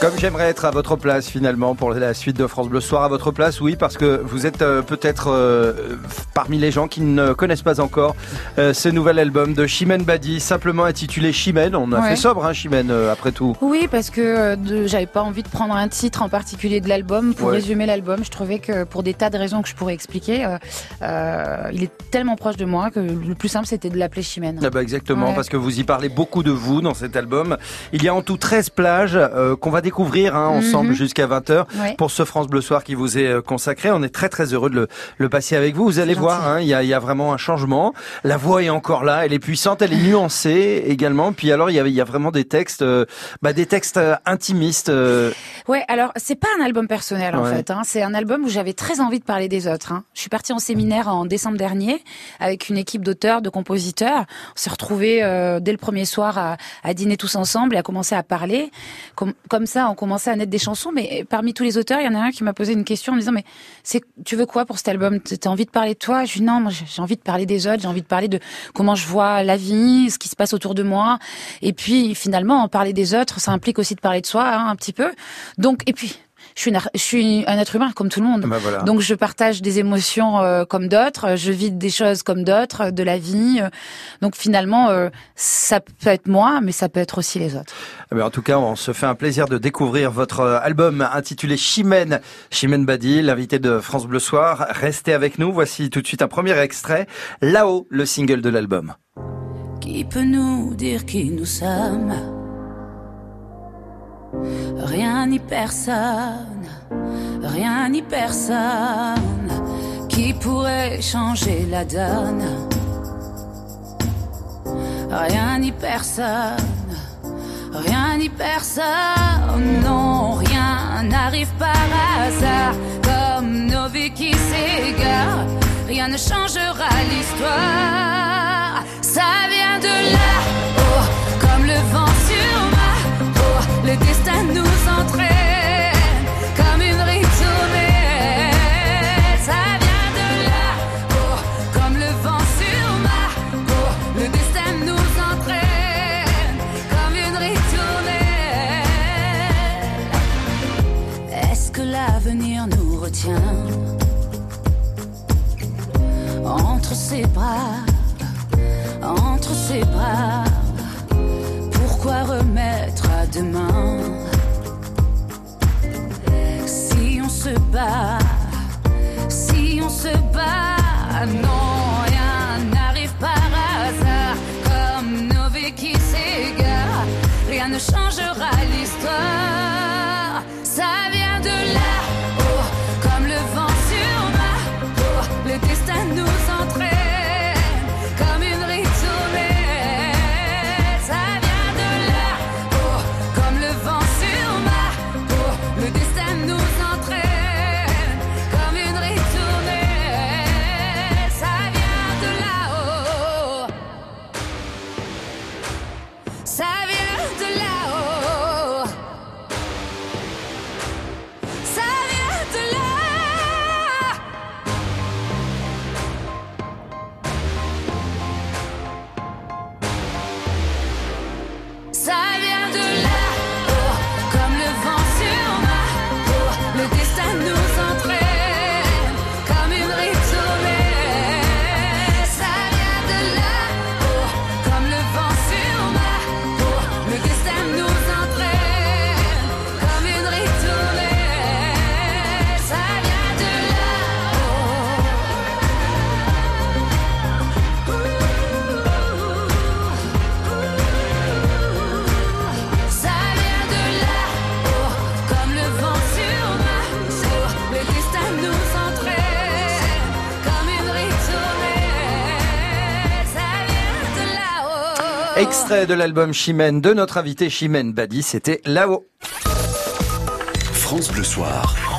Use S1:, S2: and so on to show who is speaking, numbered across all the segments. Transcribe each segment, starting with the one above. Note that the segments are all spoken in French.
S1: Comme j'aimerais être à votre place finalement pour la suite de France Bleu Soir à votre place, oui, parce que vous êtes euh, peut-être euh, parmi les gens qui ne connaissent pas encore euh, ce nouvel album de Chimène Badi, simplement intitulé Chimène. On a
S2: Ouais.
S1: fait sobre, hein, Chimène, après tout.
S2: Oui, parce que j'avais pas envie de prendre un titre en particulier de l'album pour
S1: Ouais.
S2: résumer l'album. Je trouvais que pour des tas de raisons que je pourrais expliquer, il est tellement proche de moi que le plus simple c'était de l'appeler Chimène.
S1: Ah bah exactement,
S2: Ouais.
S1: parce que vous y parlez beaucoup de vous dans cet album. Il y a en tout 13 plages qu'on va découvrir hein, ensemble
S2: Mhm.
S1: jusqu'à 20h
S2: Ouais.
S1: pour ce France Bleu Soir qui vous est euh, consacré. On est très très heureux de le, le passer avec vous. Vous allez voir, hein, il y, a, il y a vraiment un changement. La voix est encore là, elle est puissante, elle est nuancée également. Puis alors il y a, il y a vraiment des textes, euh, bah, des textes euh, intimistes. euh,
S2: Ouais, alors c'est pas un album personnel en
S1: Ouais.
S2: fait. Hein. C'est un album où j'avais très envie de parler des autres. Je suis partie en séminaire en décembre dernier avec une équipe d'auteurs, de compositeurs. On s'est retrouvés euh, dès le premier soir à, à dîner tous ensemble et à commencer à parler. Comme, comme ça, on commençait à naître des chansons. Mais parmi tous les auteurs, il y en a un qui m'a posé une question en me disant mais c'est tu veux quoi pour cet album? T'as envie de parler de toi? Je dis non, j'ai envie de parler des autres. J'ai envie de parler de comment je vois la vie, ce qui se passe autour de moi. Et puis finalement, en parler des autres, ça implique aussi de parler de soi hein, un petit peu. Donc, et puis, je suis, une je suis un être humain comme tout le monde.
S1: bah voilà.
S2: Donc, je partage des émotions euh, comme d'autres, je vis des choses comme d'autres, de la vie. Donc, finalement, euh, ça peut être moi, mais ça peut être aussi les autres.
S1: Eh ben, en tout cas, on se fait un plaisir de découvrir votre euh, album intitulé Chimène, Chimène Badi, l'invité de France Bleu Soir. Restez avec nous. Voici tout de suite un premier extrait. Là-haut, le single de l'album.
S2: Qui peut nous dire qui nous sommes? Rien ni personne, rien ni personne qui pourrait changer la donne. Rien ni personne, rien ni personne, non, rien n'arrive par hasard, comme nos vies qui s'égarent, rien ne changera l'histoire. Ça vient de là, oh, comme le vent le destin nous entraîne, De
S1: l'album Chimène de notre invité Chimène Badi, c'était là-haut.
S3: France Bleu Soir.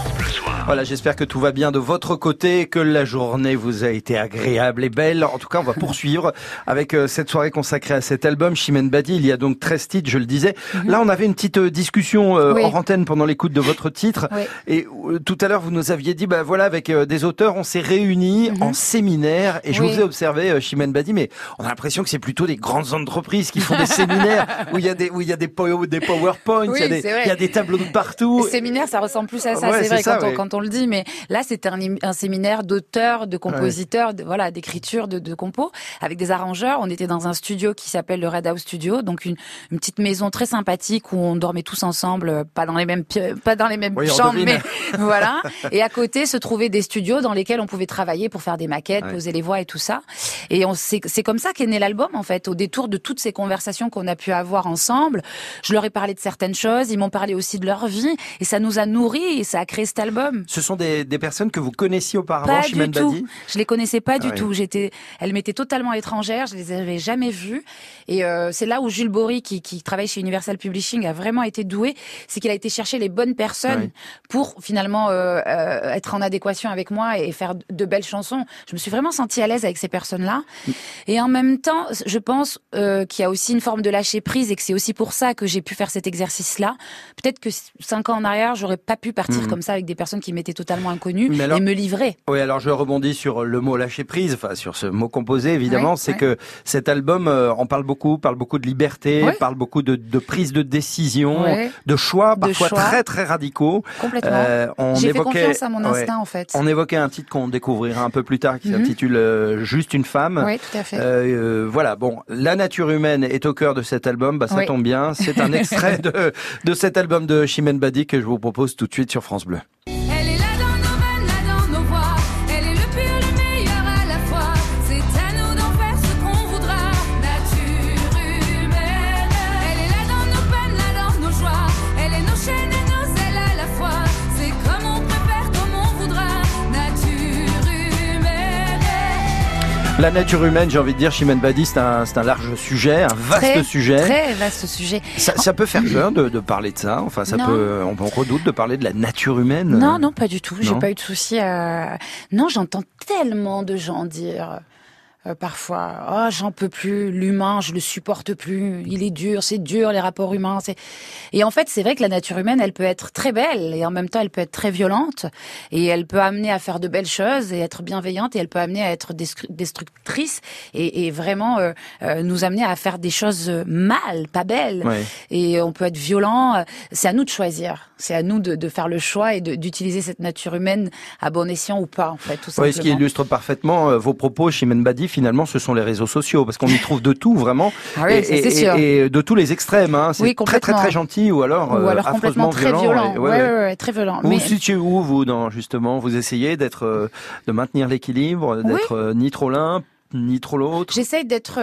S1: Voilà, j'espère que tout va bien de votre côté, que la journée vous a été agréable et belle. En tout cas, on va poursuivre avec euh, cette soirée consacrée à cet album, Chimène Badi. Il y a donc 13 titres, je le disais.
S2: Mhm.
S1: Là, on avait une petite euh, discussion euh,
S2: Oui.
S1: hors antenne pendant l'écoute de votre titre.
S2: Oui.
S1: Et euh, tout à l'heure, vous nous aviez dit, bah voilà, avec euh, des auteurs, on s'est réunis en séminaire. Et je
S2: Mhm. Oui.
S1: vous ai observé, Chimène Badi, mais on a l'impression que c'est plutôt des grandes entreprises qui font des séminaires où il y a des, où il y a des, pow- des PowerPoints, il, y a des,
S2: c'est vrai.
S1: il y a des tableaux de partout.
S2: Le séminaire, ça ressemble plus à ça,
S1: Ouais,
S2: c'est
S1: c'est
S2: vrai
S1: ça,
S2: quand,
S1: ouais.
S2: on, quand on le dit, mais là c'était un, un séminaire d'auteurs, de compositeurs, de, voilà, d'écriture, de, de compos, avec des arrangeurs. On était dans un studio qui s'appelle le Red House Studio, donc une, une petite maison très sympathique où on dormait tous ensemble, euh, pas dans les mêmes pas dans les mêmes
S1: Oui, on
S2: chambres, mais voilà. Et à côté se trouvaient des studios dans lesquels on pouvait travailler pour faire des maquettes,
S1: Ouais.
S2: poser les voix et tout ça. Et on c'est comme ça qu'est né l'album en fait, au détour de toutes ces conversations qu'on a pu avoir ensemble. Je leur ai parlé de certaines choses, ils m'ont parlé aussi de leur vie, et ça nous a nourris et ça a créé cet album.
S1: Ce sont des, des personnes que vous connaissiez auparavant,
S2: Pas
S1: Chimène
S2: du tout.
S1: Badi
S2: Je les connaissais pas du
S1: Ah
S2: tout. J'étais, elles m'étaient totalement étrangères. Je les avais jamais vues. Et euh, c'est là où Jules Bory, qui, qui travaille chez Universal Publishing, a vraiment été doué. C'est qu'il a été chercher les bonnes personnes pour finalement euh, euh, être en adéquation avec moi et faire de belles chansons. Je me suis vraiment sentie à l'aise avec ces personnes-là. Et en même temps, je pense euh, qu'il y a aussi une forme de lâcher prise et que c'est aussi pour ça que j'ai pu faire cet exercice-là. Peut-être que cinq ans en arrière, j'aurais pas pu partir
S1: Mhm.
S2: comme ça avec des personnes qui m'étaient totalement inconnues
S1: Mais alors-
S2: et me livrer.
S1: Oui, alors je rebondis sur le mot lâcher prise, enfin sur ce mot composé évidemment, c'est que cet album euh, en parle beaucoup, parle beaucoup de liberté, parle beaucoup de, de prise de décision, de choix
S2: De
S1: parfois
S2: choix.
S1: très très radicaux.
S2: Complètement.
S1: Euh, on
S2: J'ai fait
S1: évoquait,
S2: confiance à mon instinct, en fait.
S1: on évoquait un titre qu'on découvrira un peu plus tard qui
S2: Mhm.
S1: s'intitule euh, Juste une femme.
S2: Oui, tout à fait.
S1: Euh, euh, voilà, bon, la nature humaine est au cœur de cet album, bah ça tombe bien, c'est un extrait de, de cet album de Chimène Badi que je vous propose tout de suite sur France Bleu.
S4: La nature humaine,
S1: j'ai envie de dire, Chimène Badi, c'est un, un large sujet, un vaste
S2: Très,
S1: sujet.
S2: Très vaste sujet.
S1: Ça, ça peut faire peur de, de parler de ça. Enfin, ça
S2: Non.
S1: peut, on, on redoute de parler de la nature humaine.
S2: Non, non, pas du tout. J'ai pas eu de souci. à- Non, j'entends tellement de gens dire euh, parfois, oh, j'en peux plus, l'humain, je le supporte plus, il est dur, c'est dur les rapports humains. C'est... Et en fait, c'est vrai que la nature humaine, elle peut être très belle et en même temps, elle peut être très violente et elle peut amener à faire de belles choses et être bienveillante et elle peut amener à être destru- destructrice et, et vraiment euh, euh, nous amener à faire des choses euh, mal, pas belles
S1: Ouais.
S2: et on peut être violent. C'est à nous de choisir. C'est à nous de, de faire le choix et de- d'utiliser cette nature humaine à bon escient ou pas, en fait, tout
S1: Oui,
S2: simplement.
S1: ce qui illustre parfaitement euh, vos propos, Chimène Badi, finalement, ce sont les réseaux sociaux, parce qu'on y trouve de tout, vraiment.
S2: Ah oui,
S1: et,
S2: ça, c'est
S1: et-
S2: sûr.
S1: et de tous les extrêmes. Hein. C'est
S2: Oui,
S1: très, très, très gentil, ou alors,
S2: ou
S1: euh,
S2: alors complètement
S1: affreusement
S2: très violent.
S1: et-
S2: Ouais, ouais, ouais, très violent.
S1: Vous
S2: Mais
S1: vous situez où, vous, dans, justement Vous essayez d'être, euh, de maintenir l'équilibre, d'être euh, ni trop l'un, ni trop l'autre?
S2: J'essaye d'être,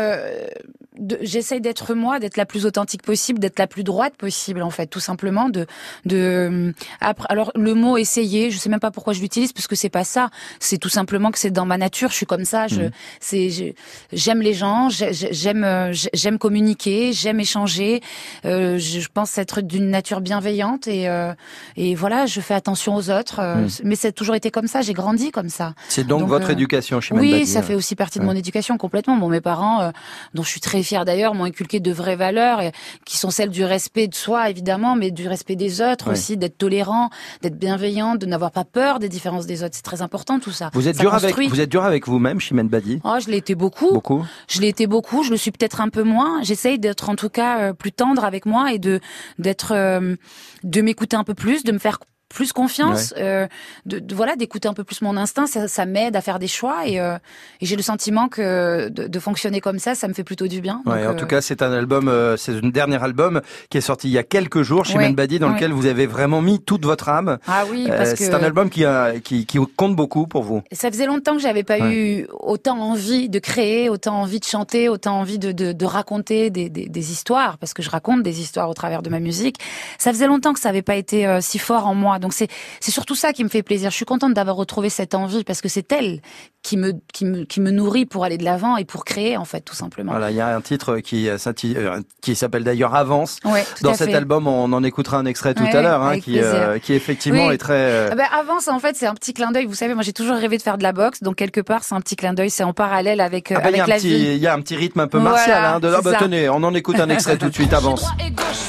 S2: j'essaye d'être moi, d'être la plus authentique possible, d'être la plus droite possible, en fait, tout simplement. De, de. Après, alors le mot essayer, je sais même pas pourquoi je l'utilise, parce que c'est pas ça. C'est tout simplement que c'est dans ma nature. Je suis comme ça. Je, c'est, je- j'aime les gens, j'ai- j'ai- j'aime, euh, j'ai- j'aime communiquer, j'aime échanger. Euh, je pense être d'une nature bienveillante et euh, et voilà, je fais attention aux autres. euh, Mais c'est toujours été comme ça. J'ai grandi comme ça.
S1: C'est donc,
S2: Donc,
S1: votre
S2: euh,
S1: éducation, Chimène
S2: Oui,
S1: Badi,
S2: ça fait aussi partie de
S1: Ouais.
S2: mon éducation complètement. Bon, mes parents, euh, dont je suis très fière d'ailleurs, m'ont inculqué de vraies valeurs et, qui sont celles du respect de soi évidemment, mais du respect des autres aussi, d'être tolérant, d'être bienveillant, de n'avoir pas peur des différences des autres. C'est très important tout ça.
S1: Vous êtes
S2: Ça
S1: dur avec, vous êtes dur avec vous-même, Chimène Badi?
S2: Oh, je l'ai été beaucoup.
S1: Beaucoup
S2: Je l'ai été beaucoup. Je le suis peut-être un peu moins. J'essaye d'être en tout cas euh, plus tendre avec moi et de d'être euh, de m'écouter un peu plus, de me faire plus confiance, euh, de, de- voilà, d'écouter un peu plus mon instinct, ça, ça m'aide à faire des choix et, euh, et j'ai le sentiment que de, de fonctionner comme ça, ça me fait plutôt du bien.
S1: Ouais,
S2: Donc,
S1: en
S2: euh,
S1: tout cas, c'est un album, euh, c'est un dernier album qui est sorti il y a quelques jours, Chimène
S2: Ouais,
S1: Badi, dans lequel vous avez vraiment mis toute votre âme.
S2: ah oui,
S1: Euh,
S2: parce que
S1: C'est un album qui, a, qui, qui compte beaucoup pour vous.
S2: ça faisait longtemps que j'avais pas eu autant envie de créer, autant envie de chanter, autant envie de, de, de raconter des, des, des histoires, parce que je raconte des histoires au travers de ma musique. Ça faisait longtemps que ça avait pas été euh, si fort en moi, Donc c'est c'est surtout ça qui me fait plaisir. Je suis contente d'avoir retrouvé cette envie parce que c'est elle qui me qui me qui me nourrit pour aller de l'avant et pour créer en fait tout simplement.
S1: Voilà, il y a un titre qui euh, euh, qui s'appelle d'ailleurs Avance.
S2: Ouais, tout
S1: Dans
S2: à
S1: cet
S2: fait.
S1: album, on en écoutera un extrait tout
S2: Ouais,
S1: à l'heure, hein, qui euh, qui effectivement
S2: Oui.
S1: est très. euh,
S2: Ah ben, avance, en fait, c'est un petit clin d'œil. Vous savez, moi, j'ai toujours rêvé de faire de la boxe, donc quelque part, c'est un petit clin d'œil. C'est en parallèle avec euh,
S1: ah il y a
S2: avec
S1: un
S2: la
S1: petit,
S2: vie.
S1: il y a un petit rythme un peu
S2: Voilà,
S1: martial. Hein, de, ah
S2: c'est
S1: bah,
S2: ça.
S1: tenez, on en écoute un extrait tout de suite. Avance.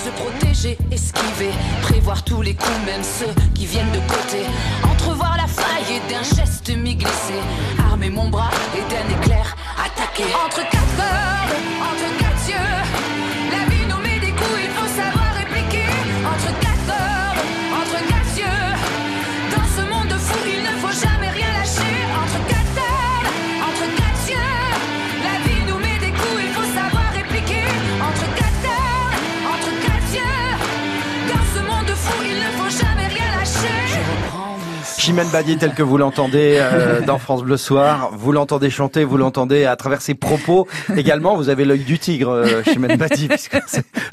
S5: esquiver, prévoir tous les coups, même ceux qui viennent de côté. Entrevoir la faille et d'un geste m'y glisser. Armer mon bras et
S1: Chimène Badi, tel que vous l'entendez euh, dans France Bleu Soir, vous l'entendez chanter, vous l'entendez à travers ses propos. Également, vous avez l'œil du tigre, euh, Chimène Badi.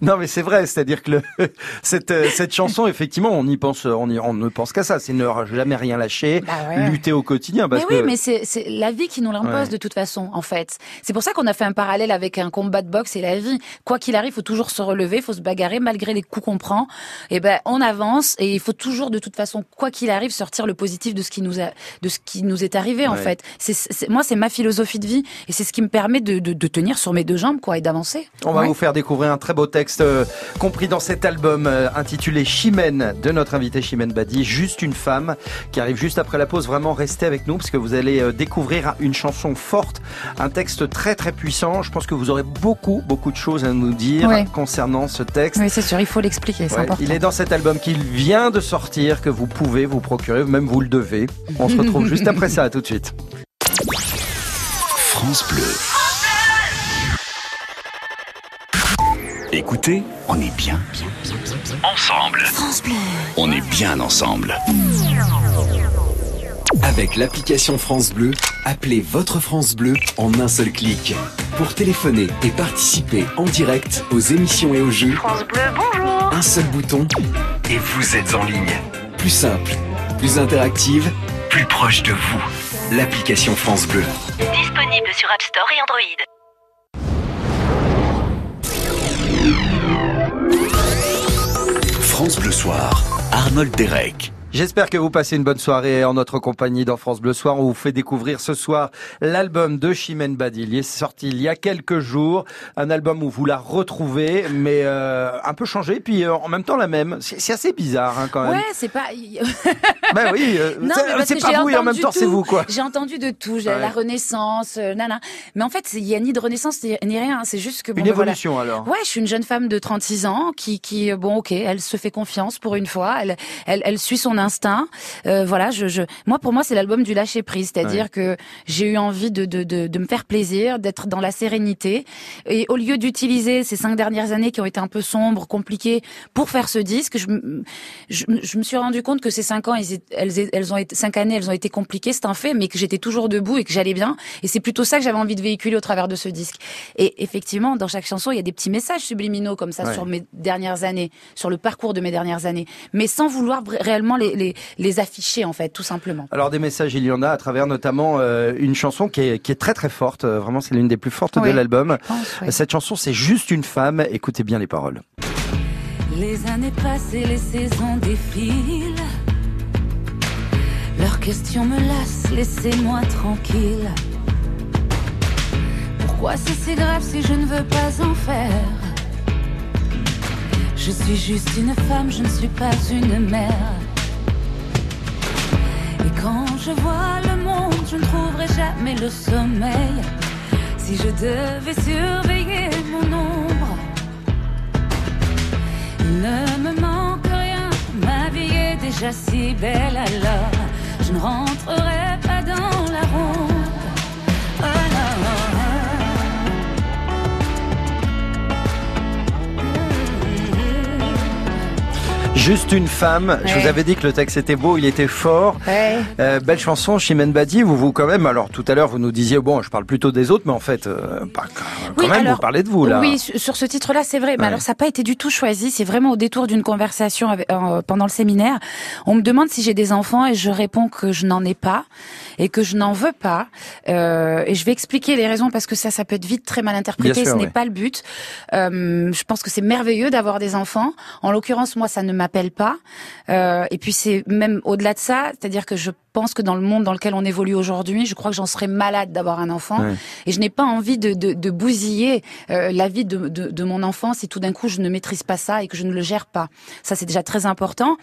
S1: non, mais c'est vrai, c'est-à-dire que le, cette euh, cette chanson, effectivement, on y pense, on, y, on ne pense qu'à ça, c'est ne jamais rien lâcher,
S2: Bah ouais.
S1: lutter au quotidien, parce
S2: mais oui,
S1: que
S2: mais c'est c'est la vie qui nous l'impose
S1: Ouais.
S2: de toute façon, en fait. C'est pour ça qu'on a fait un parallèle avec un combat de boxe et la vie. Quoi qu'il arrive, il faut toujours se relever, il faut se bagarrer malgré les coups qu'on prend. Et ben, on avance et il faut toujours, de toute façon, quoi qu'il arrive, sortir le positif de ce qui nous a, de ce qui nous est arrivé, en fait. C'est moi, c'est ma philosophie de vie et c'est ce qui me permet de, de, de tenir sur mes deux jambes, quoi, et d'avancer.
S1: On va
S2: Ouais.
S1: vous faire découvrir un très beau texte euh, compris dans cet album euh, intitulé Chimène de notre invité Chimène Badi, juste une femme qui arrive juste après la pause. Vraiment restez avec nous parce que vous allez euh, découvrir une chanson forte, un texte très très puissant. Je pense que vous aurez beaucoup beaucoup de choses à nous dire
S2: Ouais.
S1: concernant ce texte.
S2: Oui, c'est sûr, il faut l'expliquer, c'est
S1: Ouais,
S2: important.
S1: il est dans cet album qu'il vient de sortir que vous pouvez vous procurer, même vous le devez. On se retrouve juste après ça, à tout de suite.
S6: France Bleu. Écoutez, on est bien. Ensemble. On est bien ensemble.
S7: Avec l'application France Bleu, appelez votre France Bleu en un seul clic. Pour téléphoner et participer en direct aux émissions et aux jeux, France Bleu, bonjour Un seul bouton et vous êtes en ligne. Plus simple, plus interactive, plus proche de vous. L'application France Bleu.
S8: Disponible sur App Store et Android.
S6: France Bleu Soir. Arnold Derek.
S1: J'espère que vous passez une bonne soirée en notre compagnie dans France Bleu Soir. On vous fait découvrir ce soir l'album de Chimène Badi. Il est sorti il y a quelques jours. Un album où vous la retrouvez, mais euh, un peu changé, puis euh, en même temps la même. C'est assez bizarre hein, quand même.
S2: Ouais, c'est pas.
S1: Ben oui, euh, c'est- pas vous et en même temps c'est vous quoi.
S2: J'ai entendu de tout,
S1: Ouais.
S2: la Renaissance, euh, nana. Mais en fait, il y a ni de Renaissance ni rien. C'est juste que bon,
S1: Une
S2: ben voilà.
S1: évolution alors.
S2: Ouais, je suis une jeune femme de 36 ans qui, qui, euh, bon, ok, elle se fait confiance pour une fois. Elle, elle, elle suit son instinct. Euh, voilà, je, je, moi, pour moi, c'est l'album du lâcher prise, c'est-à-dire que j'ai eu envie de, de, de, de me faire plaisir, d'être dans la sérénité. Et au lieu d'utiliser ces cinq dernières années qui ont été un peu sombres, compliquées, pour faire ce disque, je, me- je, me- je me suis rendu compte que ces cinq ans, elles, elles, elles ont été cinq années, elles ont été compliquées, c'est un fait, mais que j'étais toujours debout et que j'allais bien. Et c'est plutôt ça que j'avais envie de véhiculer au travers de ce disque. Et effectivement, dans chaque chanson, il y a des petits messages subliminaux comme ça
S1: Ouais.
S2: sur mes dernières années, sur le parcours de mes dernières années, mais sans vouloir réellement les, les, les afficher en fait, tout simplement.
S1: Alors des messages, il y en a à travers notamment euh, une chanson qui est, qui est très très forte. Euh, Vraiment, c'est l'une des plus fortes de l'album. Cette chanson, c'est juste une femme. Écoutez bien les paroles.
S4: Les années passées, les saisons défilent. Leurs questions me lassent, laissez-moi tranquille. Pourquoi c'est si grave si je ne veux pas en faire? Je suis juste une femme, je ne suis pas une mère. Et quand je vois le monde, je ne trouverai jamais le sommeil. Si je devais surveiller mon ombre. Il ne me manque rien, ma vie est déjà si belle alors je ne rentrerai pas dans la ronde.
S1: Juste une femme. Je vous avais dit que le texte était beau, il était fort. Euh, belle chanson, Chimène Badi. Vous vous quand même. Alors tout à l'heure, vous nous disiez bon, je parle plutôt des autres, mais en fait, euh, quand même, vous parlez de vous là.
S2: Oui, sur ce titre-là, c'est vrai. Mais alors, ça n'a pas été du tout choisi. C'est vraiment au détour d'une conversation euh, pendant le séminaire. On me demande si j'ai des enfants et je réponds que je n'en ai pas et que je n'en veux pas. Euh, et je vais expliquer les raisons parce que ça, ça peut être vite très mal interprété. ce n'est pas le but. Je pense que c'est merveilleux d'avoir des enfants. En l'occurrence, moi, ça ne pas. Euh, et puis c'est même au-delà de ça, c'est-à-dire que je pense que dans le monde dans lequel on évolue aujourd'hui, je crois que j'en serais malade d'avoir un enfant. Et je n'ai pas envie de, de, de bousiller euh, la vie de, de, de, mon enfant si tout d'un coup je ne maîtrise pas ça et que je ne le gère pas. Ça, c'est déjà très important.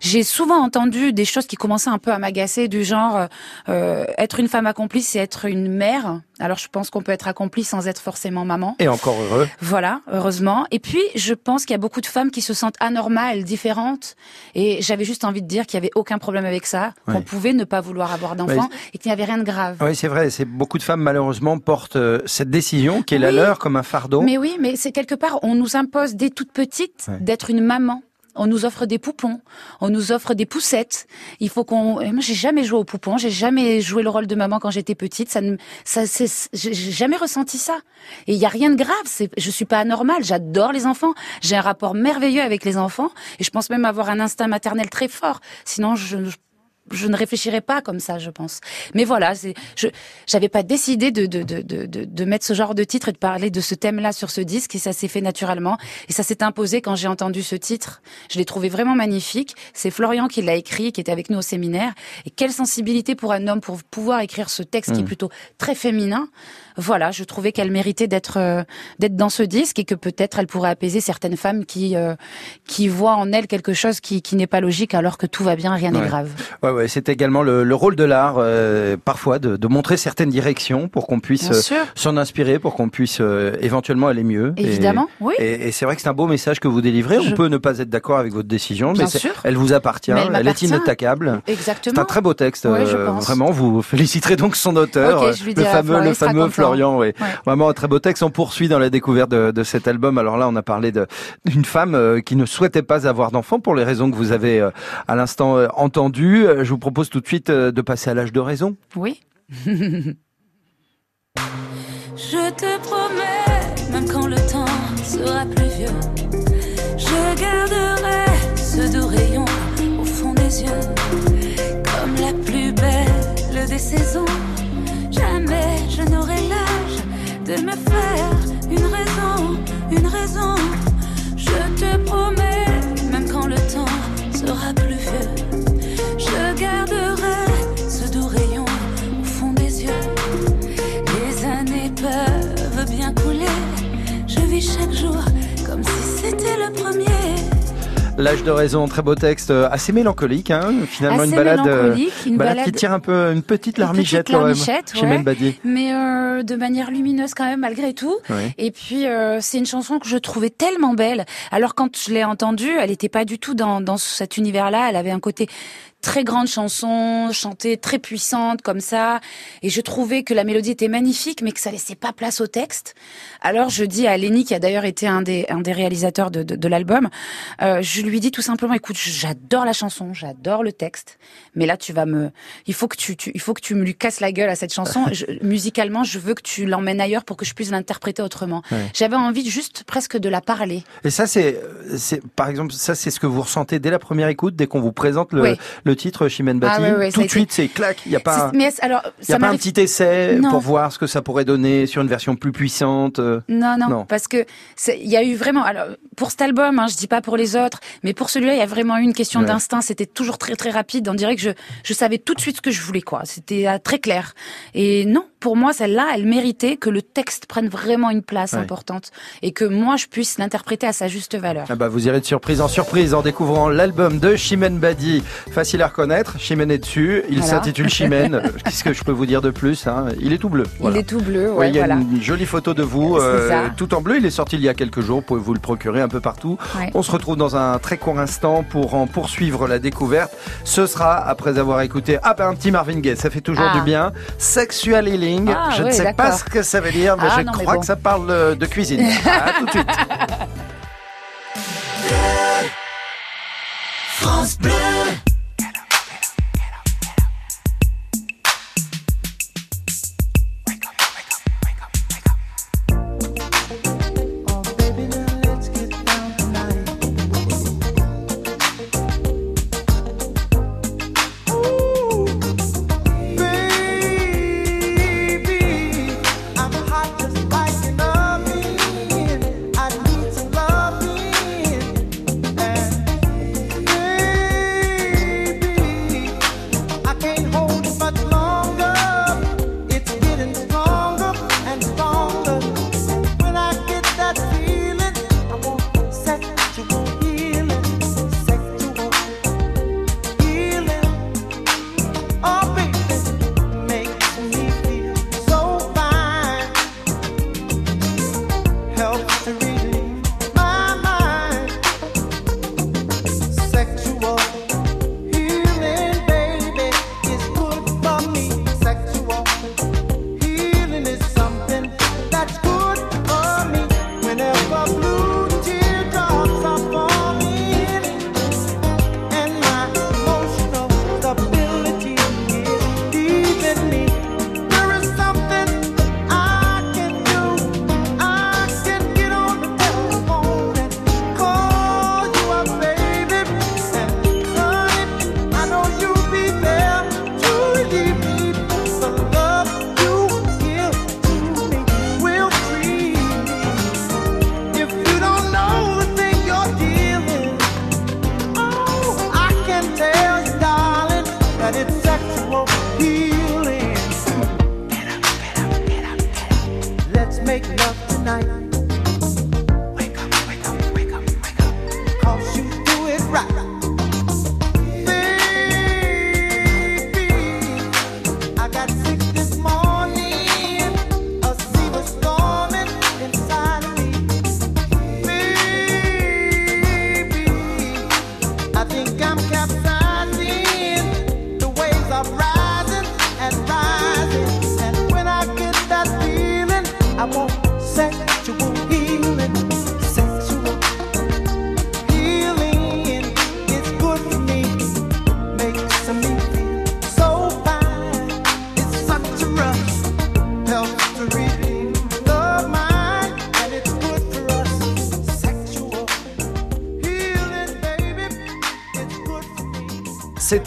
S2: J'ai souvent entendu des choses qui commençaient un peu à m'agacer, du genre euh, être une femme accomplie, c'est être une mère. Alors je pense qu'on peut être accomplie sans être forcément maman.
S1: Et encore heureux.
S2: Voilà, heureusement. Et puis je pense qu'il y a beaucoup de femmes qui se sentent anormales, différentes. Et j'avais juste envie de dire qu'il y avait aucun problème avec ça, qu'on pouvait ne pas vouloir avoir d'enfants et qu'il n'y avait rien de grave.
S1: Oui, c'est vrai. C'est beaucoup de femmes malheureusement portent euh, cette décision qui est la leur comme un fardeau.
S2: Mais oui, mais c'est quelque part on nous impose dès toute petite d'être une maman. On nous offre des poupons, on nous offre des poussettes. Il faut qu'on. Moi, j'ai jamais joué aux poupons, j'ai jamais joué le rôle de maman quand j'étais petite. Ça, ne... ça, j'ai jamais ressenti ça. Et il y a rien de grave. C'est, je suis pas anormale. J'adore les enfants. J'ai un rapport merveilleux avec les enfants, et je pense même avoir un instinct maternel très fort. Sinon, je, je ne réfléchirais pas comme ça, je pense. Mais voilà, c'est, je, j'avais pas décidé de, de, de, de, de mettre ce genre de titre et de parler de ce thème-là sur ce disque et ça s'est fait naturellement. Et ça s'est imposé quand j'ai entendu ce titre. Je l'ai trouvé vraiment magnifique. C'est Florian qui l'a écrit, qui était avec nous au séminaire. Et quelle sensibilité pour un homme pour pouvoir écrire ce texte qui est mmh. plutôt très féminin voilà, je trouvais qu'elle méritait d'être euh, d'être dans ce disque et que peut-être elle pourrait apaiser certaines femmes qui euh, qui voient en elle quelque chose qui, qui n'est pas logique alors que tout va bien, rien n'est grave.
S1: Ouais, ouais, c'est également le, le, rôle de l'art euh, parfois de, de, montrer certaines directions pour qu'on puisse s'en inspirer, pour qu'on puisse éventuellement aller mieux.
S2: Évidemment, oui.
S1: Et, et c'est vrai que c'est un beau message que vous délivrez. On peut ne pas être d'accord avec votre décision, mais elle vous appartient, elle, est inattaquable.
S2: Exactement.
S1: C'est un très beau texte. vraiment, vous féliciterez donc son auteur, le fameux, le fameux Florian, oui. Vraiment un très beau texte. On poursuit dans la découverte de, de cet album. Alors là, on a parlé d'une femme euh, qui ne souhaitait pas avoir d'enfant pour les raisons que vous avez euh, à l'instant euh, entendues. Je vous propose tout de suite de passer à l'âge de raison.
S2: Oui. Je te promets, même quand le temps sera plus vieux, je garderai ce doux rayon au fond des yeux, comme la plus belle des saisons Jamais je n'aurai l'âge de me faire une raison, une raison. Je te promets, même quand le temps sera plus
S1: L'âge de raison, très beau texte, euh, assez mélancolique, hein, finalement
S2: une
S1: balade,
S2: euh,
S1: une balade, qui tire un peu une petite larmichette, quand même, chez ouais,
S2: mais euh, de manière lumineuse quand même malgré tout. Et puis euh, c'est une chanson que je trouvais tellement belle. Alors quand je l'ai entendue, elle n'était pas du tout dans, dans cet univers-là. Elle avait un côté très grande chanson, chantée très puissante comme ça, et je trouvais que la mélodie était magnifique, mais que ça laissait pas place au texte. Alors je dis à Lenny, qui a d'ailleurs été un des, un des réalisateurs de, de, de l'album, euh, je lui dis tout simplement, écoute, j'adore la chanson, j'adore le texte, mais là tu vas me, il faut que tu, tu il faut que tu me lui casses la gueule à cette chanson. je, musicalement, je veux que tu l'emmènes ailleurs pour que je puisse l'interpréter autrement. J'avais envie juste presque de la parler.
S1: Et ça c'est, c'est par exemple, ça c'est ce que vous ressentez dès la première écoute, dès qu'on vous présente le, le le titre Chimène Bati, ah tout de suite c'est clac, il n'y a pas, alors, y a pas un petit essai pour voir ce que ça pourrait donner sur une version plus puissante. Euh,
S2: non, non, parce que il y a eu vraiment, alors pour cet album, hein, je dis pas pour les autres, mais pour celui-là, il y a vraiment eu une question d'instinct. C'était toujours très très rapide. On dirait que je je savais tout de suite ce que je voulais quoi. C'était euh, très clair. Et non, pour moi, celle-là, elle méritait que le texte prenne vraiment une place importante et que moi je puisse l'interpréter à sa juste valeur.
S1: Ah bah vous irez de surprise en surprise en découvrant l'album de Chimène Badi, facile à reconnaître. Chimène est dessus. Il s'intitule Chimène. Qu'est-ce que je peux vous dire de plus hein? Il est tout bleu.
S2: Il est tout bleu. Ouais,
S1: il y a une jolie photo de vous, euh, tout en bleu. Il est sorti il y a quelques jours. Vous pouvez vous le procurer un peu partout. On se retrouve dans un très court instant pour en poursuivre la découverte. Ce sera après avoir écouté ah ben un petit Marvin Gaye. Ça fait toujours
S2: ah.
S1: du bien. Sexual healing. Ah, je ne sais pas ce que ça veut dire, mais ah, je crois que ça parle de cuisine. à tout de suite.
S9: France Bleu.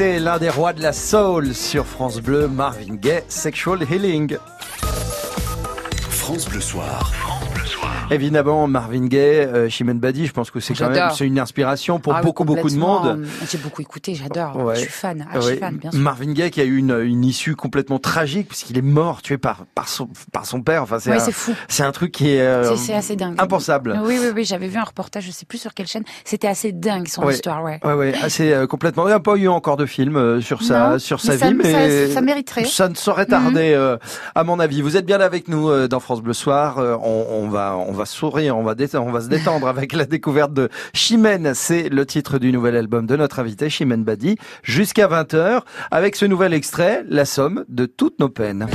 S1: L'un des rois de la soul sur France Bleu, Marvin Gaye, Sexual Healing.
S7: France Bleu Soir.
S1: Évidemment, Marvin Gaye, euh, Chimène Badi, je pense que c'est quand même c'est une inspiration pour
S2: Ah oui,
S1: beaucoup beaucoup de monde.
S2: J'ai beaucoup écouté, j'adore.
S1: Ouais.
S2: Je suis fan,
S1: Ouais.
S2: fan, bien sûr.
S1: Marvin Gaye qui a eu une, une issue complètement tragique puisqu'il est mort tué par par son par son père. Enfin, c'est
S2: Ouais, fou.
S1: c'est un truc qui est euh,
S2: C'est- c'est assez dingue.
S1: impensable.
S2: Oui, oui, oui, j'avais vu un reportage, je sais plus sur quelle chaîne. C'était assez dingue son histoire, ouais.
S1: Ouais, ouais, assez euh, complètement. Il n'y a pas eu encore de film euh, sur sa sur
S2: mais
S1: sa
S2: ça-
S1: vie, mais
S2: ça- ça mériterait.
S1: Ça ne saurait tarder, euh, à mon avis. Vous êtes bien avec nous euh, dans France Bleu Soir. On, on va on sourire, on va dé- on va se détendre avec la découverte de Chimène. C'est le titre du nouvel album de notre invité Chimène Badi. Jusqu'à 20h avec ce nouvel extrait, la somme de toutes nos peines.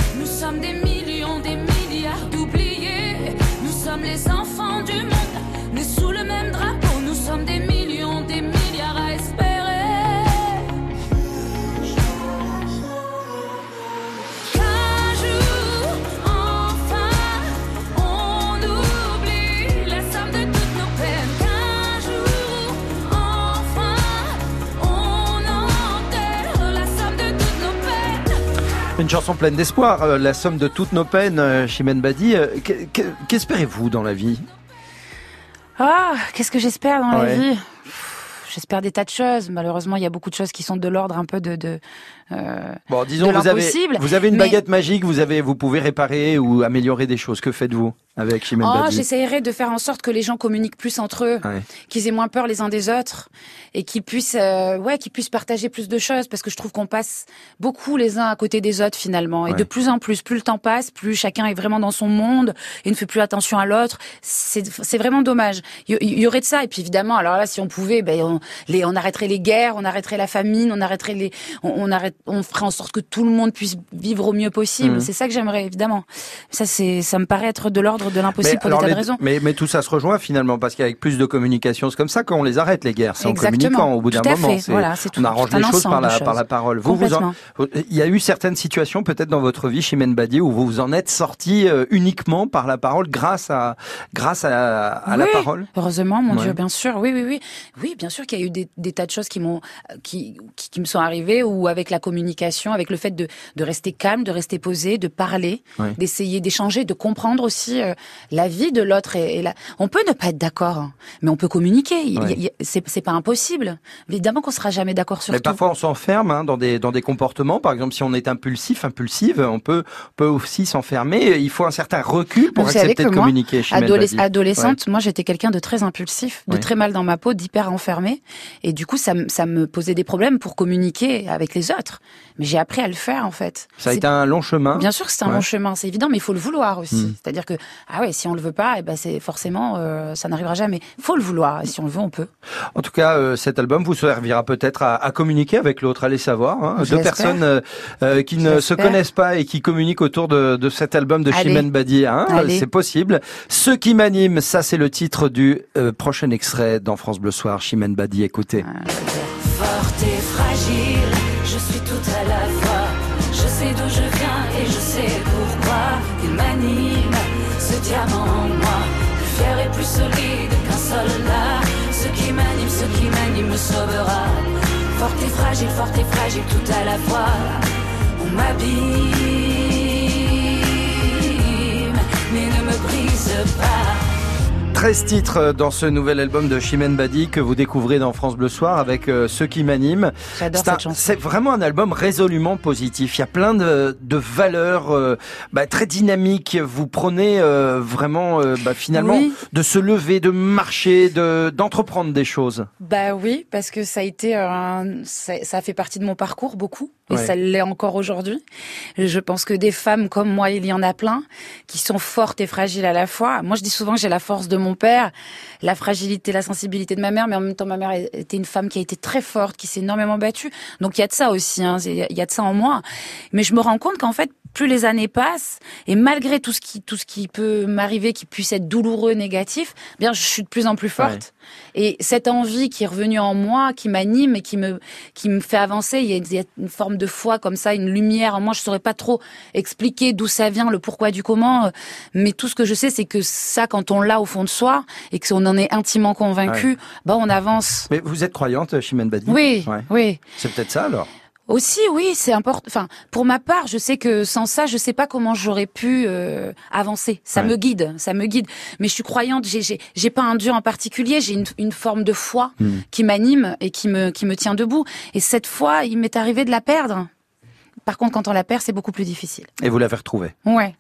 S1: Une chanson pleine d'espoir, euh, la somme de toutes nos peines, euh, Chimène Badi. Euh, que- que- Qu'espérez-vous dans la vie?
S2: Ah, qu'est-ce que j'espère dans
S1: Ouais.
S2: la vie J'espère des tas de choses. Malheureusement, il y a beaucoup de choses qui sont de l'ordre un peu de, de euh,
S1: Bon, disons, vous avez, vous avez une
S2: mais-
S1: baguette magique, vous avez, vous pouvez réparer ou améliorer des choses. Que faites-vous avec Chimène
S2: Oh,
S1: Badi
S2: j'essaierai de faire en sorte que les gens communiquent plus entre eux,
S1: Ouais.
S2: qu'ils aient moins peur les uns des autres et qu'ils puissent, euh, ouais, qu'ils puissent partager plus de choses parce que je trouve qu'on passe beaucoup les uns à côté des autres finalement et
S1: Ouais.
S2: de plus en plus, plus le temps passe, plus chacun est vraiment dans son monde et ne fait plus attention à l'autre. C'est, c'est vraiment dommage. Il y, aurait de ça et puis évidemment, alors là, si on pouvait, ben on, les, on arrêterait les guerres, on arrêterait la famine, on arrêterait les, on, on arrête, on ferait en sorte que tout le monde puisse vivre au mieux possible.
S1: Mhm.
S2: C'est ça que j'aimerais évidemment. Ça, c'est, ça me paraît être de l'ordre de l'impossible pour des tas de raisons.
S1: Mais, mais tout ça se rejoint finalement parce qu'avec plus de communication, c'est comme ça qu'on les arrête les guerres, c'est en communiquant au bout d'un moment.
S2: Voilà,
S1: on arrange les choses par la, par la parole. Vous, vous il y a eu certaines situations peut-être dans votre vie, Chimène Badi, où vous vous en êtes sorti euh, uniquement par la parole, grâce à grâce à, à la parole?
S2: Heureusement, mon Dieu, bien sûr. Oui, oui, oui, oui, bien sûr qu'il y a eu des, des tas de choses qui m'ont qui, qui, qui me sont arrivées ou avec la communication, avec le fait de, de rester calme, de rester posé, de parler, d'essayer d'échanger, de comprendre aussi euh, la vie de l'autre. Et, et On peut ne pas être d'accord, hein, mais on peut communiquer. C'est pas impossible. Évidemment qu'on sera jamais d'accord sur
S1: mais Parfois, on s'enferme hein, dans des dans des comportements. Par exemple, si on est impulsif, impulsive, on peut peut aussi s'enfermer. Il faut un certain recul pour accepter de communiquer.
S2: adolescente, moi, j'étais quelqu'un de très impulsif, de très mal dans ma peau, d'hyper enfermé, et du coup, ça, ça me posait des problèmes pour communiquer avec les autres. Mais j'ai appris à le faire en fait.
S1: Ça a été un long chemin.
S2: Bien sûr que c'est un long chemin, c'est évident, mais il faut le vouloir aussi. Hmm. C'est-à-dire que ah ouais, si on le veut pas, et eh ben c'est forcément euh, ça n'arrivera jamais. Il faut le vouloir. Et si on le veut, on peut.
S1: En tout cas, euh, cet album vous servira peut-être à, à, communiquer avec l'autre. Allez savoir. Hein. Deux personnes euh, qui ne se connaissent pas et qui communiquent autour de, de cet album de Chimène Badi. Hein. C'est possible. Ce qui m'anime, ça c'est le titre du prochain extrait dans France Bleu Soir. Chimène Badi, écoutez. Ah,
S5: sauvera. Forte et fragile, forte et fragile tout à la fois. On m'habille, mais ne me brise pas.
S1: 13 titres dans ce nouvel album de Chimène Badi que vous découvrez dans France Bleu Soir avec euh, ceux qui m'animent. C'est vraiment un album résolument positif. Il y a plein de, de valeurs euh, bah, très dynamiques. Vous prenez euh, vraiment bah, finalement de se lever, de marcher, de d'entreprendre des choses.
S2: Bah oui, parce que ça a été un, ça, ça fait partie de mon parcours beaucoup et ça l'est encore aujourd'hui. Je pense que des femmes comme moi, il y en a plein qui sont fortes et fragiles à la fois. Moi, je dis souvent que j'ai la force de mon père, la fragilité, la sensibilité de ma mère, mais en même temps, ma mère était une femme qui a été très forte, qui s'est énormément battue. Donc il y a de ça aussi, hein, il y a de ça en moi. Mais je me rends compte qu'en fait, plus les années passent et malgré tout ce qui tout ce qui peut m'arriver qui puisse être douloureux négatif bien je suis de plus en plus forte. Et cette envie qui est revenue en moi qui m'anime et qui me qui me fait avancer il y, a, une forme de foi comme ça une lumière en moi je saurais pas trop expliquer d'où ça vient le pourquoi du comment mais tout ce que je sais c'est que ça quand on l'a au fond de soi et que on en est intimement convaincu bah on avance.
S1: Mais vous êtes croyante Chimène Badi?
S2: Oui oui.
S1: C'est peut-être ça alors
S2: aussi, oui, c'est important. Enfin, pour ma part, je sais que sans ça, je sais pas comment j'aurais pu euh, avancer. Ça me guide, ça me guide. Mais je suis croyante. J'ai, j'ai, j'ai pas un dieu en particulier. J'ai une, une forme de foi hmm. qui m'anime et qui me, qui me tient debout. Et cette foi, il m'est arrivé de la perdre. Par contre, quand on la perd, c'est beaucoup plus difficile.
S1: Et vous l'avez retrouvée.
S2: Ouais.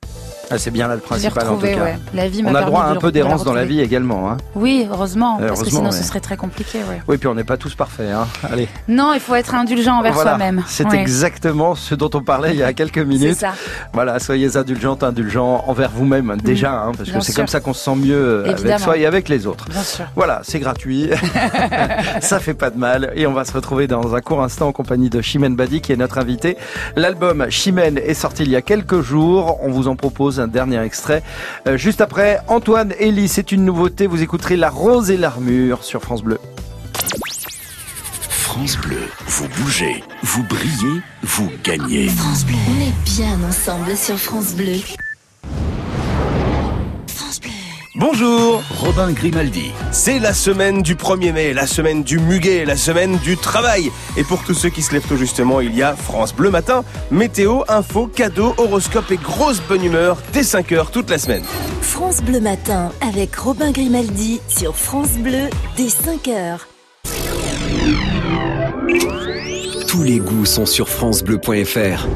S1: Ah, c'est bien là le principal en tout cas.
S2: Ouais. La vie
S1: on a droit à un peu d'errance dans la vie également. Hein.
S2: Oui, heureusement, parce que sinon ce serait très compliqué. Ouais.
S1: Oui, puis on n'est pas tous parfaits. Hein. Allez.
S2: Non, il faut être indulgent envers soi-même.
S1: C'est exactement ce dont on parlait il y a quelques minutes. Ça. Voilà, soyez indulgente, indulgent envers vous-même déjà, hein, parce que c'est comme ça qu'on se sent mieux euh, avec soi et avec les autres.
S2: Bien sûr.
S1: Voilà, c'est gratuit, ça fait pas de mal, et on va se retrouver dans un court instant en compagnie de Chimène Badi qui est notre invité. L'album Chimène est sorti il y a quelques jours. On vous en propose un dernier extrait. Euh, juste après, Antoine Elie, c'est une nouveauté. Vous écouterez La Rose et l'Armure sur France Bleu.
S6: France Bleu, vous bougez, vous brillez, vous gagnez.
S9: France Bleu, on est bien ensemble sur France Bleu.
S6: Bonjour Robin Grimaldi.
S10: C'est la semaine du 1er mai, la semaine du muguet, la semaine du travail. Et pour tous ceux qui se lèvent tôt justement, il y a France Bleu Matin, météo, info, cadeaux, horoscope et grosse bonne humeur dès 5h toute la semaine.
S9: France Bleu Matin avec Robin Grimaldi sur France Bleu dès 5h.
S7: Tous les goûts sont sur francebleu.fr.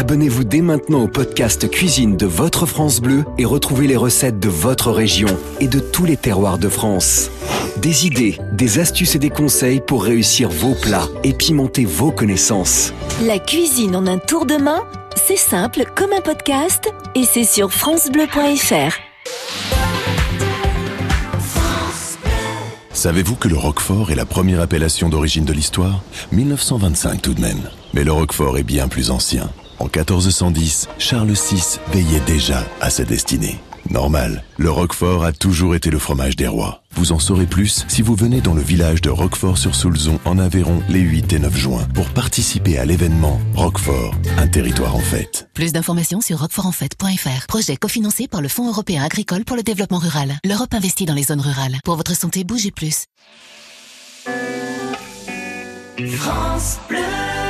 S7: Abonnez-vous dès maintenant au podcast Cuisine de votre France Bleu et retrouvez les recettes de votre région et de tous les terroirs de France. Des idées, des astuces et des conseils pour réussir vos plats et pimenter vos connaissances.
S9: La cuisine en un tour de main, c'est simple comme un podcast et c'est sur francebleu.fr.
S6: Savez-vous que le Roquefort est la première appellation d'origine de l'histoire? 1925 tout de même. Mais le Roquefort est bien plus ancien. En 1410, Charles VI veillait déjà à sa destinée. Normal, le Roquefort a toujours été le fromage des rois. Vous en saurez plus si vous venez dans le village de Roquefort-sur-Soulzon en Aveyron les 8 et 9 juin pour participer à l'événement Roquefort, un territoire en fête.
S11: Plus d'informations sur roquefortenfête.fr. Projet cofinancé par le Fonds européen agricole pour le développement rural. L'Europe investit dans les zones rurales. Pour votre santé, bougez plus.
S5: France Bleu.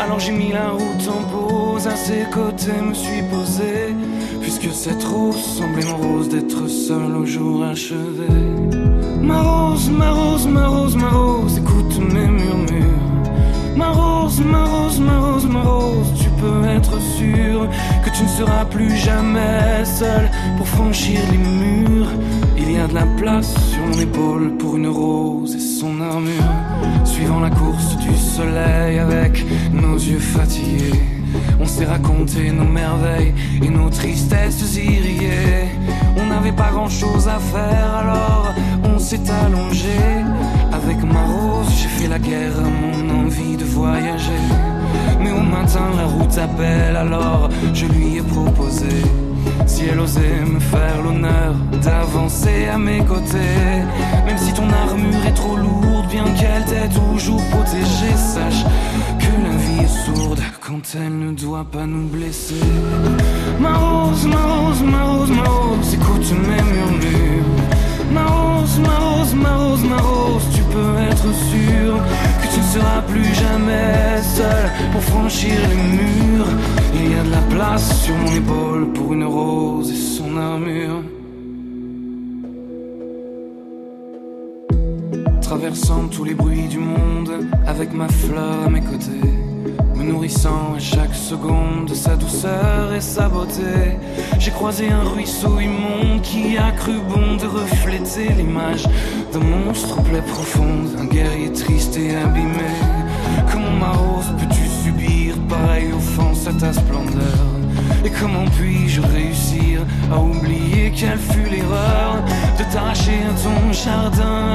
S12: Alors j'ai mis la route en pause, à ses côtés me suis posé. Puisque cette rose semblait mon rose d'être seule au jour achevé. Ma rose, ma rose, ma rose, ma rose, écoute mes murmures. Ma rose, ma rose, ma rose, ma rose, tu peux être sûr que tu ne seras plus jamais seul pour franchir les murs. Il y a de la place sur mon épaule pour une rose et son armure. Suivant la course du soleil avec nos yeux fatigués, on s'est raconté nos merveilles et nos tristesses irriguées. On n'avait pas grand chose à faire alors on s'est allongé. Avec ma rose, j'ai fait la guerre à mon envie de voyager. Mais au matin, la route appelle, alors je lui ai proposé. Si elle osait me faire l'honneur d'avancer à mes côtés, même si ton armure est trop lourde, bien qu'elle t'ait toujours protégée, sache que la vie est sourde quand elle ne doit pas nous blesser. Ma rose, ma rose, ma rose, ma rose, écoute mes murmures. Ma rose, ma rose, ma rose, ma rose, tu peux être sûr que tu ne seras plus jamais seul pour franchir les murs. Il y a de la place sur mon épaule pour une rose et son armure. Traversant tous les bruits du monde avec ma fleur à mes côtés me nourrissant à chaque seconde de sa douceur et sa beauté. J'ai croisé un ruisseau immonde qui a cru bon de refléter l'image d'un monstre plaie profonde, un guerrier triste et abîmé. Comment ma rose peux-tu subir pareille offense à ta splendeur? Et comment puis-je réussir à oublier quelle fut l'erreur de t'arracher à ton jardin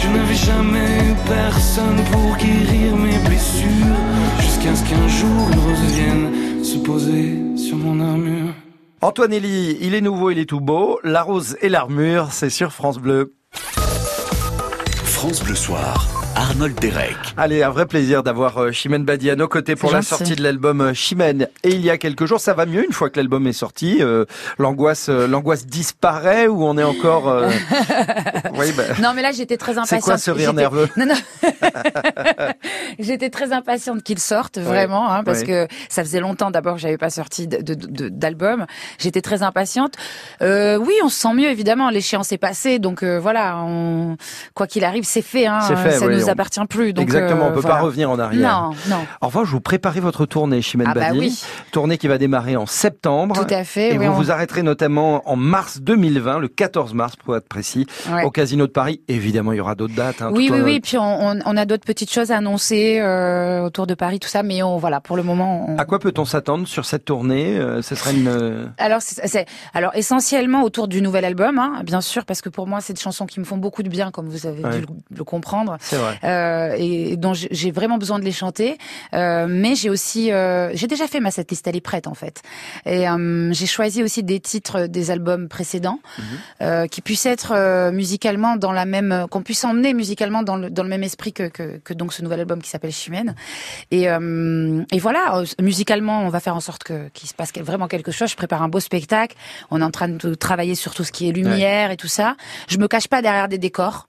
S12: je n'avais jamais eu personne pour guérir mes blessures. Jusqu'à ce qu'un jour une rose vienne se poser sur mon armure.
S1: Antoine Elie, il est nouveau, il est tout beau. La rose et l'armure, c'est sur France Bleu.
S6: France Bleu Soir. Arnold Derek.
S1: Allez, un vrai plaisir d'avoir euh, Chimène Badi à nos côtés pour la sortie de l'album euh, Chimène. Et il y a quelques jours, ça va mieux une fois que l'album est sorti. Euh, l'angoisse, euh, l'angoisse disparaît ou on est encore. euh, oui, bah,
S2: Non, mais là, j'étais très
S1: c'est
S2: impatiente.
S1: quoi ce rire
S2: J'étais-
S1: nerveux
S2: Non, non. J'étais très impatiente qu'il sorte, vraiment, hein, parce
S1: ouais.
S2: que ça faisait longtemps d'abord que j'avais pas sorti de- de- de- d'album. J'étais très impatiente. Euh, oui, on se sent mieux, évidemment. L'échéance est passée, donc euh, voilà. On... Quoi qu'il arrive, c'est fait. Hein,
S1: C'est fait,
S2: ça
S1: oui,
S2: nous
S1: on-
S2: plus. Donc,
S1: Exactement, on
S2: euh,
S1: peut
S2: voilà.
S1: pas revenir en arrière.
S2: Non, non.
S1: En revanche, vous préparez votre tournée, Chimène
S2: Ah bah oui.
S1: Tournée qui va démarrer en septembre.
S2: Tout à fait.
S1: Et
S2: oui,
S1: vous
S2: on-
S1: vous arrêterez notamment en mars 2020, le 14 mars pour être précis,
S2: Ouais.
S1: au Casino de Paris. Évidemment, il y aura d'autres dates. hein,
S2: Oui, oui,
S1: en-
S2: oui. Puis on, a d'autres petites choses à annoncer euh, autour de Paris, tout ça. Mais on, voilà, pour le moment. On...
S1: À quoi peut-on s'attendre sur cette tournée Euh, Ce serait une.
S2: Alors, c'est, c'est- alors essentiellement autour du nouvel album, hein, bien sûr, parce que pour moi, c'est des chansons qui me font beaucoup de bien, comme vous avez
S1: Ouais.
S2: dû le, le comprendre.
S1: C'est vrai.
S2: euh, et dont j'ai- vraiment besoin de les chanter. Euh, mais j'ai aussi, euh, j'ai déjà fait ma setlist, elle est prête en fait. Et euh, j'ai choisi aussi des titres des albums précédents euh, qui puissent être euh, musicalement dans la même, qu'on puisse emmener musicalement dans le dans le même esprit que que, que donc ce nouvel album qui s'appelle Chimène. Et euh, et voilà, euh, musicalement, on va faire en sorte que qu'il se passe vraiment quelque chose. Je prépare un beau spectacle. On est en train de travailler sur tout ce qui est lumière et tout ça. Je me cache pas derrière des décors.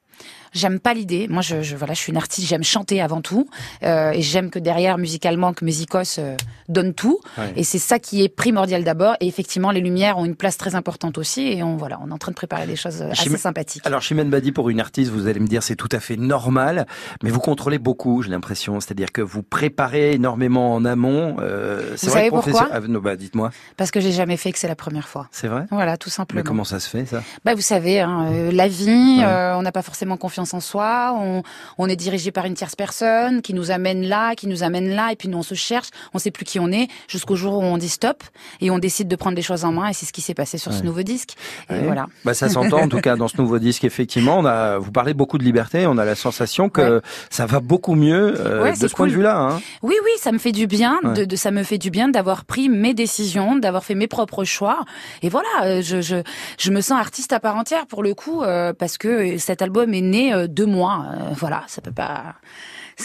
S2: J'aime pas l'idée. Moi, je, je voilà, je suis une artiste. J'aime chanter avant tout, euh, et j'aime que derrière, musicalement, que Musicos euh, donne tout.
S1: Ouais.
S2: Et c'est ça qui est primordial d'abord. Et effectivement, les lumières ont une place très importante aussi. Et on voilà, on est en train de préparer des choses assez sympathiques.
S1: Alors Chimène Badi, pour une artiste, vous allez me dire c'est tout à fait normal, mais vous contrôlez beaucoup, j'ai l'impression. C'est-à-dire que vous préparez énormément en amont. Euh, c'est
S2: Vous
S1: vrai
S2: savez pourquoi
S1: Ah, non, bah, dites-moi,
S2: Parce que j'ai jamais fait que c'est la première fois.
S1: c'est vrai?
S2: Voilà, tout
S1: Mais
S2: simplement.
S1: comment ça se fait ça?
S2: Bah, vous savez, hein, euh, la vie,
S1: Ouais.
S2: euh, on n'a pas forcément confiance en soi. On, on est dirigé par une tierce personne qui nous amène là, qui nous amène là, et puis nous on se cherche, on sait plus qui on est, jusqu'au jour où on dit stop et on décide de prendre les choses en main. Et c'est ce qui s'est passé sur ce nouveau disque. Et
S1: Ouais.
S2: voilà.
S1: Bah, ça s'entend en tout cas dans ce nouveau disque. Effectivement, on a, vous parlez beaucoup de liberté. On a la sensation que ça va beaucoup mieux euh, de ce point de vue-là. Hein.
S2: Oui, oui, ça me fait du bien. De, de- ça me fait du bien d'avoir pris mes décisions, d'avoir fait mes propres choix. Et voilà, euh, je, je, je me sens artiste à part entière pour le coup, euh, parce que cet album est né euh, de moi. Euh, voilà, ça peut pas.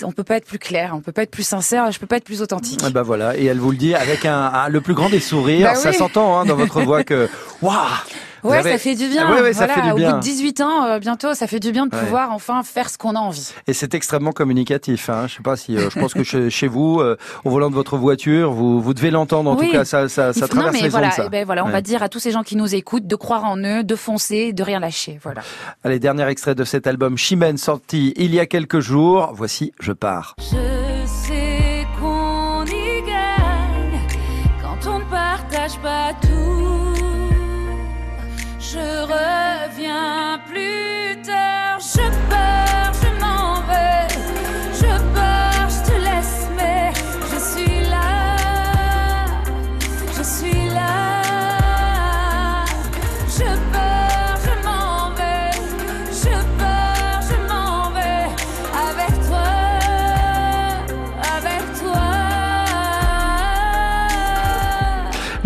S2: On peut pas être plus clair, on peut pas être plus sincère, je peux pas être plus authentique.
S1: Ah bah voilà, et elle vous le dit avec un, un- le plus grand des sourires.
S2: Bah
S1: ça s'entend hein, dans votre voix que waouh.
S2: Ouais,
S1: avez-
S2: ça fait du bien.
S1: Ah ouais, ouais, ça
S2: Voilà,
S1: fait du
S2: Au
S1: bien.
S2: bout de 18 ans, euh, bientôt, ça fait du bien de
S1: Ouais.
S2: pouvoir enfin faire ce qu'on a envie.
S1: Et c'est extrêmement communicatif. Hein. Je sais pas si, euh, je pense que chez, chez vous, euh, au volant de votre voiture, vous, vous devez l'entendre. En
S2: Oui.
S1: tout cas, ça, ça, ça
S2: faut- non,
S1: traverse
S2: mais
S1: les
S2: voilà,
S1: ondes. Ça.
S2: eh ben voilà, on
S1: Ouais.
S2: va dire à tous ces gens qui nous écoutent de croire en eux, de foncer, de rien lâcher. Voilà.
S1: Allez, dernier extrait de cet album Chimène sorti il y a quelques jours. Voici Je pars.
S4: Je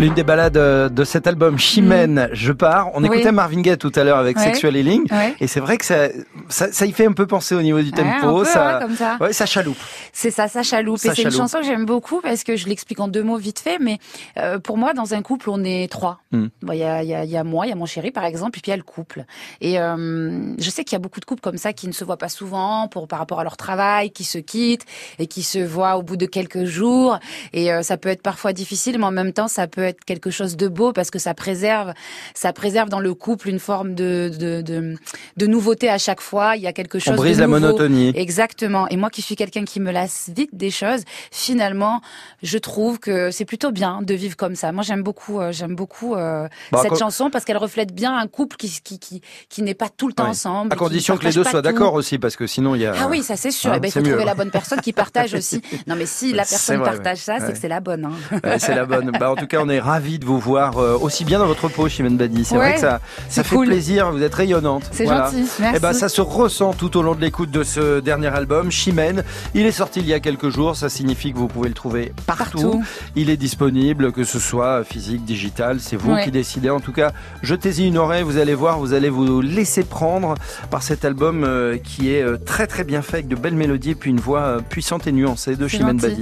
S1: L'une des balades euh, de cet album Chimène, Je pars. On
S2: Mm. Oui.
S1: écoutait Marvin Gaye tout à l'heure avec
S2: Ouais.
S1: Sexual Healing.
S2: Ouais.
S1: Et c'est vrai que ça, ça, ça y fait un peu penser au niveau du
S2: Ouais,
S1: tempo.
S2: peu,
S1: ça,
S2: ouais, comme ça.
S1: ouais, ça chaloupe.
S2: C'est ça, ça chaloupe.
S1: Ça
S2: et c'est une chanson que j'aime beaucoup parce que je l'explique en deux mots vite fait. Mais euh, pour moi, dans un couple, on est trois. Bon, Il y, a, il y, a, il y a moi, il y a mon chéri par exemple, et puis il y a le couple. Et euh, je sais qu'il y a beaucoup de couples comme ça qui ne se voient pas souvent pour par rapport à leur travail, qui se quittent et qui se voient au bout de quelques jours. Et euh, ça peut être parfois difficile, mais en même temps, ça peut être quelque chose de beau parce que ça préserve, ça préserve dans le couple une forme de de, de, de nouveauté à chaque fois. Il y a quelque chose.
S1: brise
S2: de
S1: la monotonie.
S2: Exactement. Et moi qui suis quelqu'un qui me lasse vite des choses, finalement, je trouve que c'est plutôt bien de vivre comme ça. Moi, j'aime beaucoup, euh, j'aime beaucoup euh,
S1: Bah,
S2: cette chanson parce qu'elle reflète bien un couple qui qui qui, qui n'est pas tout le temps ensemble.
S1: À condition que les deux soient d'accord aussi, parce que sinon il y a.
S2: Ah oui, ça c'est sûr.
S1: Hein,
S2: Eh ben, il faut
S1: mieux.
S2: trouver la bonne personne qui partage aussi. Non, mais si la personne
S1: vrai,
S2: partage ça, c'est
S1: Ouais.
S2: que c'est la bonne. Hein.
S1: Ouais, c'est la bonne. Bah, en tout cas, on est ravis de vous voir euh, aussi bien dans votre peau, Chimène Badi. C'est vrai que ça, ça fait plaisir. Vous êtes rayonnante.
S2: C'est
S1: Voilà.
S2: gentil, merci.
S1: Eh ben, ça se ressent tout au long de l'écoute de ce dernier album, Chimène. Il est sorti il y a quelques jours. Ça signifie que vous pouvez le trouver partout.
S2: Partout.
S1: Il est disponible, que ce soit physique, digital. C'est vous
S2: Ouais.
S1: qui décidez. En tout cas, jetez-y une oreille. Vous allez voir, vous allez vous laisser prendre par cet album euh, qui est euh, très très bien fait avec de belles mélodies et puis une voix puissante et nuancée de Chimène. Badi.